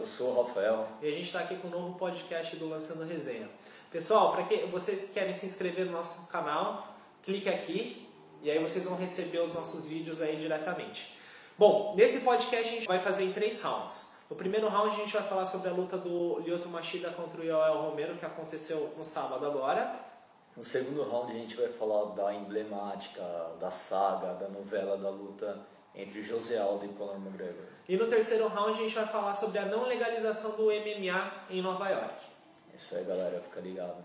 Eu sou o Rafael. E a gente está aqui com o um novo podcast do Lançando Resenha. Pessoal, para que vocês que querem se inscrever no nosso canal, clique aqui e aí vocês vão receber os nossos vídeos aí diretamente. Bom, nesse podcast a gente vai fazer em três rounds. No primeiro round a gente vai falar sobre a luta do Lyoto Machida contra o Yoel Romero, que aconteceu no sábado agora. No segundo round a gente vai falar da emblemática, da saga, da novela da luta entre José Aldo e Conor McGregor. E no terceiro round a gente vai falar sobre a não legalização do MMA em Nova York. Isso aí, galera, fica ligado.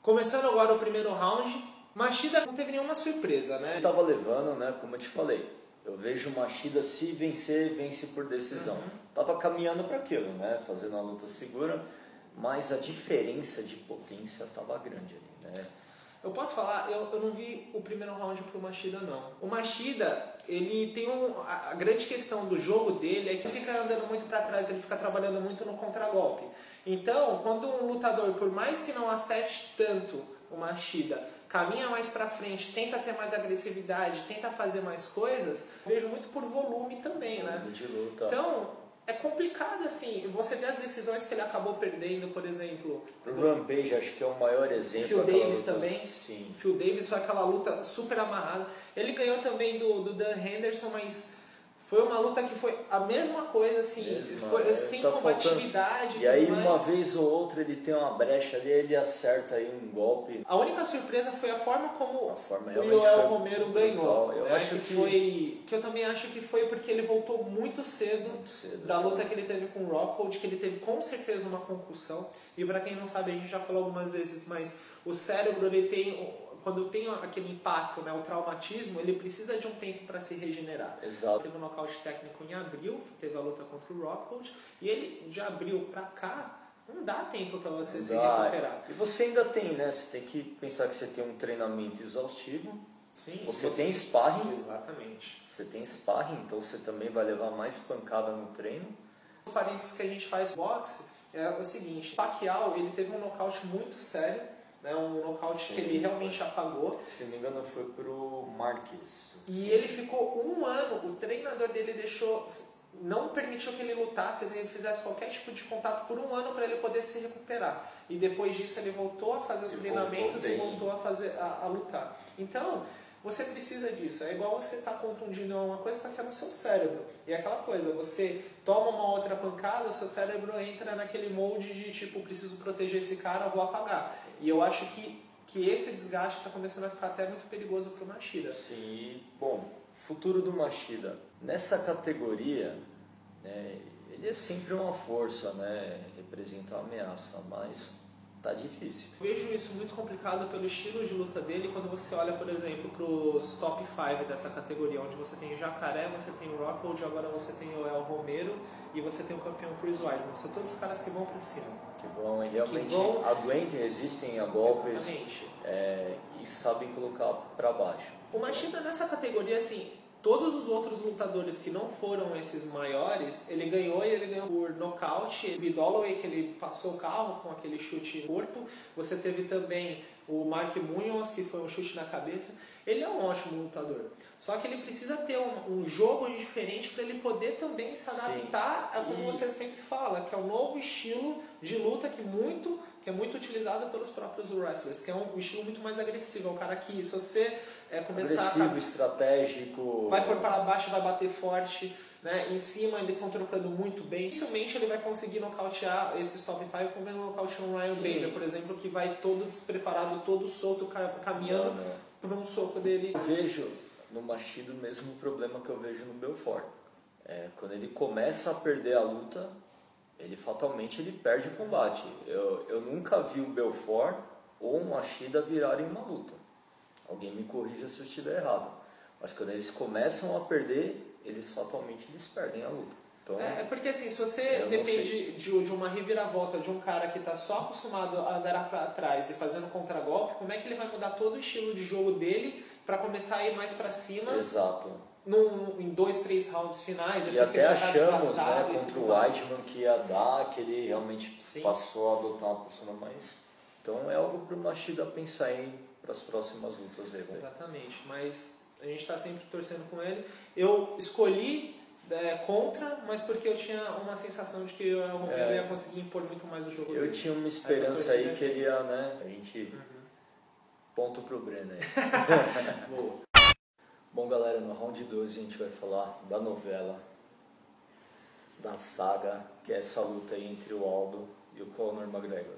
Começando agora o primeiro round, Machida não teve nenhuma surpresa, né? Ele tava levando, né, como eu te falei. Eu vejo Machida se vencer, vence por decisão. Uhum. Tava caminhando para aquilo, né, fazendo uma luta segura, mas a diferença de potência tava grande ali, né? Eu posso falar, eu, eu não vi o primeiro round pro Machida não. O Machida, ele tem um. A, a grande questão do jogo dele é que ele fica andando muito para trás, ele fica trabalhando muito no contragolpe. Então, quando um lutador, por mais que não acerte tanto o Machida, caminha mais para frente, tenta ter mais agressividade, tenta fazer mais coisas, vejo muito por volume também, né? De luta. Então, é complicado assim. Você vê as decisões que ele acabou perdendo, por exemplo. O Rampage acho que é o maior exemplo. Phil Davis luta. também. Sim. Phil Davis foi aquela luta super amarrada. Ele ganhou também do, do Dan Henderson, mas foi uma luta que foi a mesma coisa, assim, Mesma, foi é, sem tá combatividade. E aí, tudo uma mais. vez ou outra, ele tem uma brecha ali, ele acerta aí um golpe. A única surpresa foi a forma como A forma o foi Romero ganhou. Eu Eu acho que, que- foi. Que eu também acho que foi porque ele voltou muito cedo, Muito cedo, da né? luta que ele teve com o Rockhold, que ele teve com certeza uma concussão. E pra quem não sabe, a gente já falou algumas vezes, mas o cérebro ele tem. Quando tem aquele impacto, né, o traumatismo, ele precisa de um tempo para se regenerar. Exato. Teve um nocaute técnico em abril, que teve a luta contra o Rockhold, e ele de abril pra cá, não dá tempo para você se Dá. recuperar. E você ainda tem, né? Você tem que pensar que você tem um treinamento exaustivo. Sim, Você tem sparring. Exatamente. Você tem sparring, então você também vai levar mais pancada no treino. O parênteses que a gente faz boxe é o seguinte, Pacquiao, ele teve um nocaute muito sério, né, um nocaute que ele realmente apagou, Se não me engano, foi pro Marques. e ele ficou um ano, o treinador dele deixou, não permitiu que ele lutasse, ele fizesse qualquer tipo de contato por um ano para ele poder se recuperar. E depois disso ele voltou a fazer os E treinamentos voltou e voltou a, fazer, a, a lutar. Então, você precisa disso. É igual você estar contundindo uma coisa, só que é no seu cérebro. E é aquela coisa, você toma uma outra pancada, o seu cérebro entra naquele molde de tipo, preciso proteger esse cara, vou apagar. E eu acho que, que esse desgaste está começando a ficar até muito perigoso pro Machida. Sim, bom, futuro do Machida. Nessa categoria, né, ele é sempre uma força, né? Representa uma ameaça, mas tá difícil. Vejo isso muito complicado pelo estilo de luta dele quando você olha, por exemplo, para os top 5 dessa categoria, onde você tem o Jacaré, você tem o Rockhold, agora você tem o El Romero e você tem o campeão Chris Weidman. São todos caras que vão para cima. Que vão e realmente Que vão- aguentem, resistem a golpes é, e sabem colocar para baixo. O Machida nessa categoria, assim, todos os outros lutadores que não foram esses maiores, ele ganhou e ele ganhou por nocaute. O Holloway, que ele passou o carro com aquele chute no corpo. Você teve também o Mark Munoz, que foi um chute na cabeça. Ele é um ótimo lutador. Só que ele precisa ter um, um jogo diferente para ele poder também se adaptar a como E- você sempre fala, que é um novo estilo de luta que muito que é muito utilizado pelos próprios wrestlers, que é um estilo muito mais agressivo. É um cara que, se você é, começar Agressivo, estratégico. vai por para baixo, vai bater forte, né? Em cima eles estão trocando muito bem. Dificilmente ele vai conseguir nocautear esses top 5 como ele nocauteou um Ryan Sim. Bader, por exemplo, que vai todo despreparado, todo solto, ca- caminhando não. por um soco dele. Eu vejo no Machida o mesmo problema que eu vejo no Belfort. É, quando ele começa a perder a luta, ele fatalmente ele perde o combate. Eu, eu nunca vi o Belfort ou o Machida virarem uma luta. Alguém me corrija se eu estiver errado. Mas quando eles começam a perder, eles fatalmente eles perdem a luta. Então, É, é porque assim, se você depende de, de uma reviravolta de um cara que está só acostumado a andar para trás e fazendo contragolpe, como é que ele vai mudar todo o estilo de jogo dele para começar a ir mais para cima exato. num, em dois, três rounds finais, E até está achamos, desgastado né, contra o. Whiteman que ia dar, que ele realmente Sim. passou a adotar uma postura mais. Então é algo para o Machida pensar em para as próximas lutas aí, velho. Exatamente, mas a gente está sempre torcendo com ele. Eu escolhi é, contra, mas porque eu tinha uma sensação de que eu, eu É. ia conseguir impor muito mais o jogo Eu dele. tinha uma esperança aí torcida que ele ia, né? A gente. Uhum. Ponto pro Breno aí. Boa. Bom, galera, no round 2 a gente vai falar da novela, da saga, que é essa luta aí entre o Aldo e o Conor McGregor.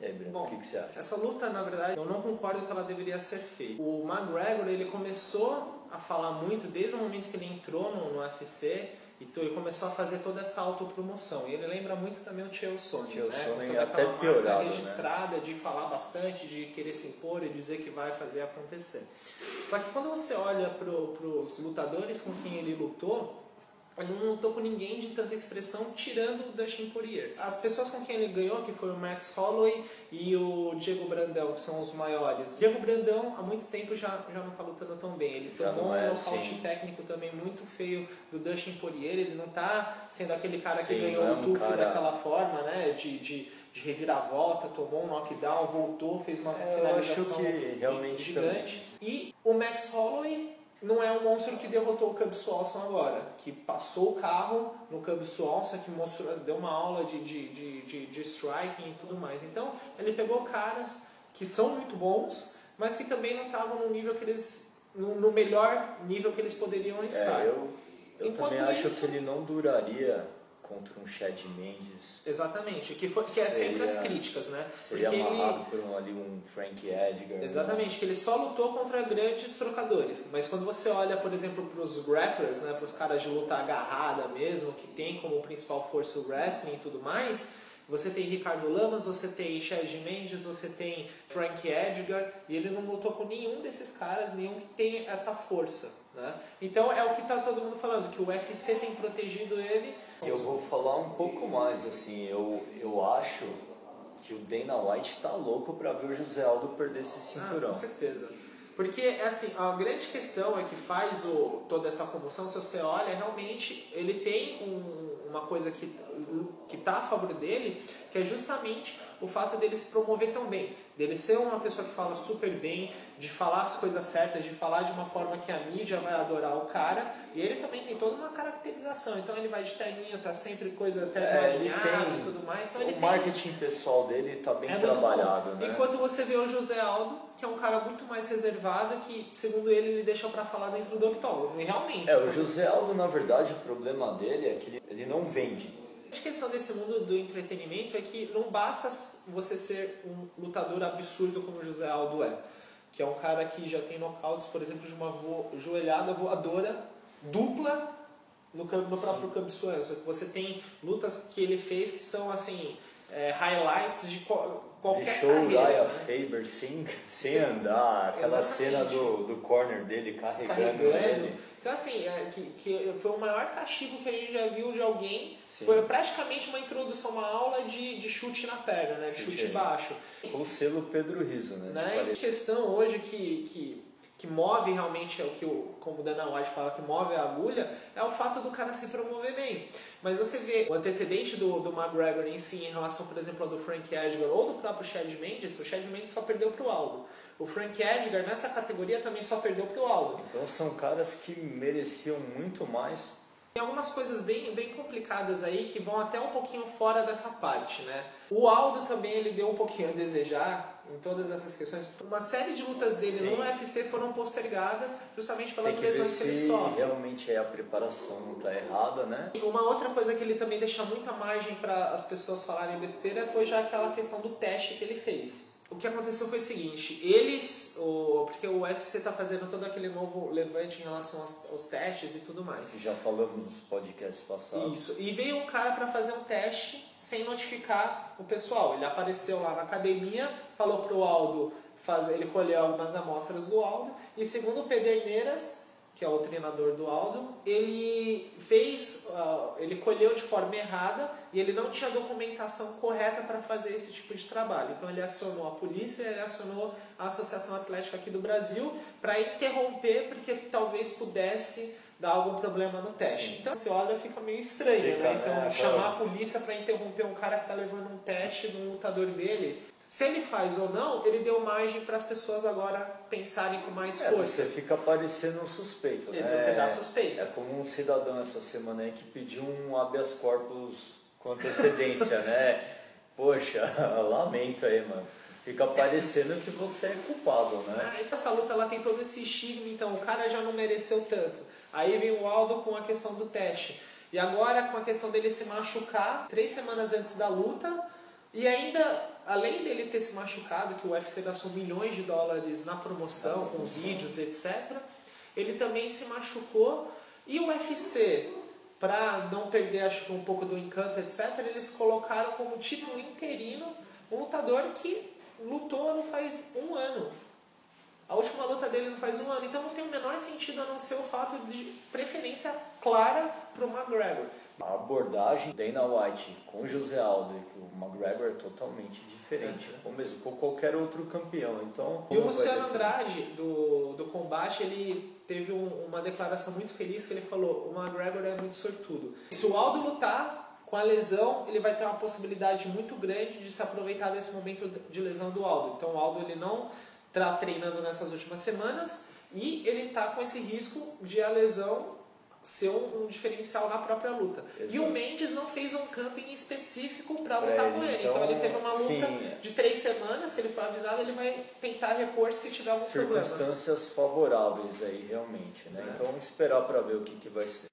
E aí, Breno, o que, que você acha? Essa luta, na verdade, eu não concordo que ela deveria ser feita. O McGregor, ele começou a falar muito desde o momento que ele entrou no, no UFC, então ele começou a fazer toda essa autopromoção. E ele lembra muito também o Chael Sonnen, Chael né? Sonnen toda até piorado, né? registrada de falar bastante, de querer se impor e dizer que vai fazer acontecer. Só que quando você olha para os lutadores com quem ele lutou, ele não lutou com ninguém de tanta expressão, tirando o Dustin Poirier. As pessoas com quem ele ganhou, que foi o Max Holloway e o Diego Brandão, que são os maiores. Diego Brandão, há muito tempo, já, já não está lutando tão bem. Ele Já tomou é um nocaute técnico também muito feio do Dustin Poirier. Ele não está sendo aquele cara que Sim, ganhou não é o tufo cara- daquela forma, né? De, de, de reviravolta, tomou um knockdown, voltou, fez uma É, eu finalização acho que realmente gigante. E o Max Holloway não é um monstro que derrotou o Cub Swanson agora, que passou o carro no Cub Swanson, que mostrou, deu uma aula de, de, de, de, de striking e tudo mais. Então, ele pegou caras que são muito bons, mas que também não estavam no nível que eles... No, no melhor nível que eles poderiam estar. É, eu, eu Enquanto também acho isso- que ele não duraria contra um Chad Mendes. Exatamente, que, foi, que é sempre as Seria- críticas, né? Seria Porque ele- amarrado por um, ali um Frank Edgar. Exatamente, que ele só lutou contra grandes trocadores. Mas quando você olha, por exemplo, para os grapplers, né, para os caras de luta agarrada mesmo, que tem como principal força o wrestling e tudo mais, você tem Ricardo Lamas, você tem Chad Mendes, você tem Frank Edgar, e ele não lutou com nenhum desses caras, nenhum que tem essa força. Né? Então é o que está todo mundo falando, que o UFC tem protegido ele. Eu vou falar um pouco mais, assim, eu, eu acho que o Dana White tá louco pra ver o José Aldo perder esse Ah, cinturão. com certeza. Porque, assim, a grande questão é que faz o, toda essa comoção, se você olha, realmente ele tem um- uma coisa que que está a favor dele, que é justamente o fato dele se promover tão bem, dele ser uma pessoa que fala super bem, de falar as coisas certas, de falar de uma forma que a mídia vai adorar o cara, e ele também tem toda uma caracterização, então ele vai de terninho, tá sempre coisa até É, ele tem- e tudo mais, então ele o tem marketing pessoal dele tá bem é trabalhado, né? Enquanto você vê o José Aldo, que é um cara muito mais reservado, que, segundo ele, ele deixa pra falar dentro do octógono. E realmente. É, o José Aldo, na verdade, o problema dele é que ele, ele não vende. A grande questão desse mundo do entretenimento é que não basta você ser um lutador absurdo como o José Aldo é. Que é um cara que já tem nocautes, por exemplo, de uma vo- joelhada voadora dupla no, no próprio Cub Swanson. Você tem lutas que ele fez que são, assim, é, highlights de qual- qualquer Deixou o carreira. Raya né? Faber sem, sem andar, aquela exatamente. cena do, do corner dele carregando, carregando. ele. Então, assim, é, que, que foi o maior castigo que a gente já viu de alguém. Sim. Foi praticamente uma introdução, uma aula de, de chute na perna, né? De Chute chute baixo. O selo Pedro Riso, né? Né? Tipo, E a questão hoje que, que, que move realmente, é o que o, como o Dana White fala, que move a agulha, é o fato do cara se promover bem. Mas você vê o antecedente do, do McGregor em si, em relação, por exemplo, ao do Frank Edgar ou do próprio Chad Mendes, o Chad Mendes só perdeu pro Aldo. O Frank Edgar, nessa categoria, também só perdeu pro Aldo. Então são caras que mereciam muito mais. Tem algumas coisas bem, bem complicadas aí que vão até um pouquinho fora dessa parte, né? O Aldo também ele deu um pouquinho a desejar em todas essas questões. Uma série de lutas dele Sim. no UFC foram postergadas justamente pelas Tem que lesões que ele sofre. realmente é a preparação não tá errada, né? E Uma outra coisa que ele também deixa muita margem para as pessoas falarem besteira foi já aquela questão do teste que ele fez. O que aconteceu foi o seguinte, eles, o, porque o UFC está fazendo todo aquele novo levante em relação aos, aos testes e tudo mais. Já falamos nos podcasts passados. Isso. E veio um cara para fazer um teste sem notificar o pessoal. Ele apareceu lá na academia, falou pro Aldo fazer, ele colheu algumas amostras do Aldo e segundo o Pederneiras, que é o treinador do Aldo, ele fez, ah, ele colheu de forma errada e ele não tinha documentação correta para fazer esse tipo de trabalho. Então ele acionou a polícia, ele acionou a Associação Atlética aqui do Brasil para interromper porque talvez pudesse dar algum problema no teste. Sim. Então você olha fica meio estranho, Fica, né? Então né? chamar a polícia para interromper um cara que está levando um teste um lutador dele. Se ele faz ou não, ele deu margem para as pessoas agora pensarem com mais é, força. Você fica parecendo um suspeito, né? Você dá suspeito. É como um cidadão essa semana aí que pediu um habeas corpus com antecedência, né? Poxa, lamento aí, mano. Fica parecendo que você é culpado, né? Ah, essa luta ela tem todo esse estigma, então o cara já não mereceu tanto. Aí vem o Aldo com a questão do teste. E agora com a questão dele se machucar três semanas antes da luta. E ainda, além dele ter se machucado, que o UFC gastou milhões de dólares na promoção, com vídeos, etc. Ele também se machucou. E o UFC, para não perder acho que um pouco do encanto, etc., eles colocaram como título interino um lutador que lutou não faz um ano. A última luta dele não faz um ano, então não tem o menor sentido a não ser o fato de preferência clara para o McGregor. A abordagem Dana White com José Aldo e o McGregor é totalmente diferente, ou mesmo com qualquer outro campeão. Então, e o Luciano Andrade do, do combate ele teve um, uma declaração muito feliz que ele falou: o McGregor é muito sortudo. Se o Aldo lutar com a lesão, ele vai ter uma possibilidade muito grande de se aproveitar desse momento de lesão do Aldo. Então o Aldo ele não está treinando nessas últimas semanas e ele está com esse risco de a lesão ser um, um diferencial na própria luta. Exato. E o Mendes não fez um camping específico para lutar é, com ele. Então, então, ele teve uma luta sim. de três semanas que ele foi avisado, ele vai tentar repor se tiver algum problema. Circunstâncias favoráveis aí, realmente. Né? É. Então vamos esperar para ver o que, que vai ser.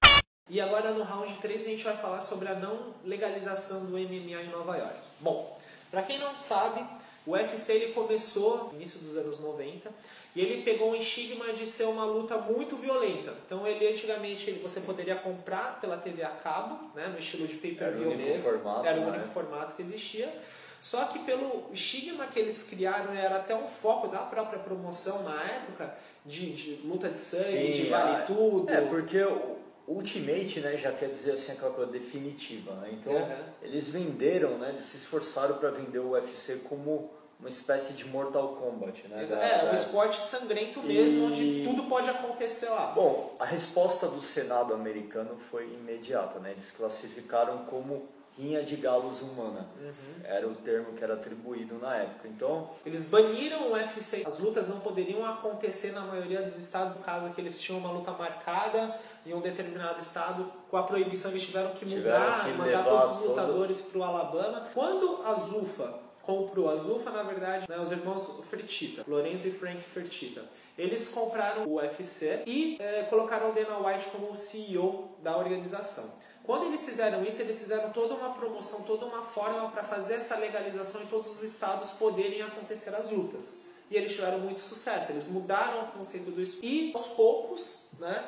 E agora no round 3 a gente vai falar sobre a não legalização do MMA em Nova York. Bom, para quem não sabe, o UFC ele começou no início dos anos 90 e ele pegou um estigma de ser uma luta muito violenta. Então ele antigamente ele, você poderia comprar pela TV a cabo, né, no estilo de pay-per-view mesmo. Formato, era o único né? formato que existia. Só que pelo estigma que eles criaram, era até um foco da própria promoção na época, de, de luta de sangue, Sim, de vale é, tudo. É, porque o Ultimate, né, já quer dizer assim aquela coisa definitiva, né? Então, uhum. eles venderam, né, eles se esforçaram para vender o UFC como uma espécie de Mortal Kombat, né? É, da, um esporte sangrento mesmo, e... onde tudo pode acontecer lá. Bom, a resposta do Senado americano foi imediata, né? Eles classificaram como rinha de galos humana. Uhum. Era o termo que era atribuído na época. Então, eles baniram o UFC. As lutas não poderiam acontecer na maioria dos estados, no caso que eles tinham uma luta marcada em um determinado estado, com a proibição eles tiveram que mudar, tiveram que mandar todos os lutadores todo... para o Alabama. Quando a Zufa comprou a Zufa, na verdade, né, os irmãos Fertitta, Lorenzo e Frank Fertitta. Eles compraram o UFC e é, colocaram o Dana White como CEO da organização. Quando eles fizeram isso, eles fizeram toda uma promoção, toda uma forma para fazer essa legalização em todos os estados poderem acontecer as lutas. E eles tiveram muito sucesso. Eles mudaram o conceito do esporte. E aos poucos, né,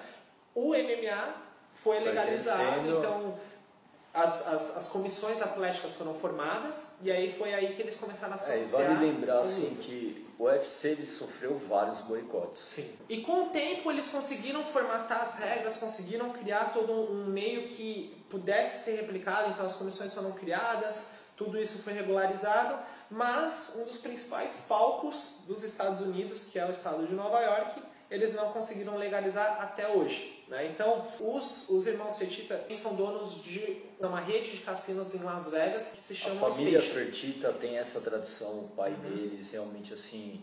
o MMA foi legalizado. Então, as, as, as, comissões atléticas foram formadas e aí foi aí que eles começaram a associar. É, vale lembrar assim, que o UFC ele sofreu vários boicotes. Sim. E com o tempo eles conseguiram formatar as regras, conseguiram criar todo um meio que pudesse ser replicado, então as comissões foram criadas, tudo isso foi regularizado, mas um dos principais palcos dos Estados Unidos, que é o estado de Nova York, eles não conseguiram legalizar até hoje. Né? Então, os, os irmãos Fertitta são donos de uma rede de cassinos em Las Vegas que se chama A família. Fertitta tem essa tradição, o pai uhum. deles realmente assim...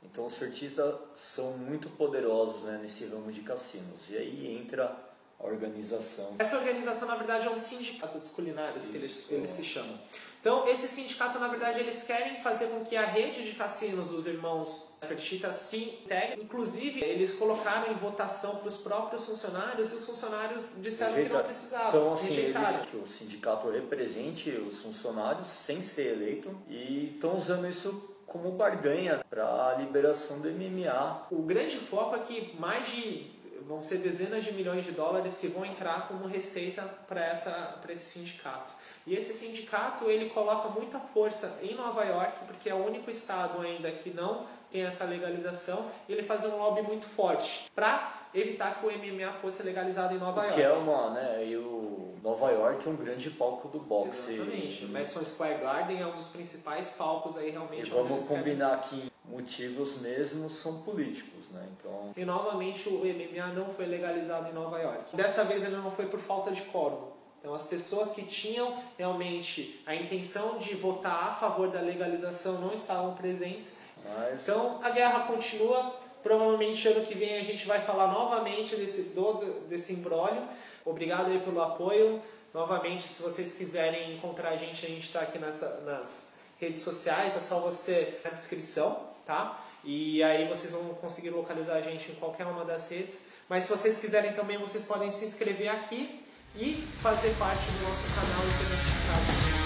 Então, os Fertitta são muito poderosos né, nesse ramo de cassinos. E aí entra a organização. Essa organização, na verdade, é um sindicato dos culinários, Isso. que eles, eles se chamam. Então, esse sindicato, na verdade, eles querem fazer com que a rede de cassinos dos irmãos Fertitta se integre. Inclusive, eles colocaram em votação para os próprios funcionários e os funcionários disseram que não precisavam. Então, assim, eles, que o sindicato represente os funcionários sem ser eleito e estão usando isso como barganha para a liberação do MMA. O grande foco é que mais de vão ser dezenas de milhões de dólares que vão entrar como receita para esse sindicato. E esse sindicato ele coloca muita força em Nova York, porque é o único estado ainda que não tem essa legalização, e ele faz um lobby muito forte para evitar que o MMA fosse legalizado em Nova York. Que é uma, né, e o Nova York é um grande palco do boxe. Exatamente. O Madison Square Garden é um dos principais palcos aí realmente. E vamos combinar querem... que motivos mesmo são políticos, né? Então. E novamente o MMA não foi legalizado em Nova York. Dessa vez ele não foi por falta de quórum Então, as pessoas que tinham realmente a intenção de votar a favor da legalização não estavam presentes. Mas... Então, a guerra continua. Provavelmente ano que vem a gente vai falar novamente desse, do, desse imbróglio. Obrigado aí pelo apoio. Novamente, se vocês quiserem encontrar a gente, a gente está aqui nessa, nas redes sociais, é só você na descrição, tá? E aí vocês vão conseguir localizar a gente em qualquer uma das redes. Mas se vocês quiserem também, vocês podem se inscrever aqui e fazer parte do nosso canal e ser notificados do nosso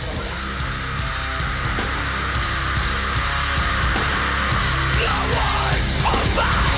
trabalho.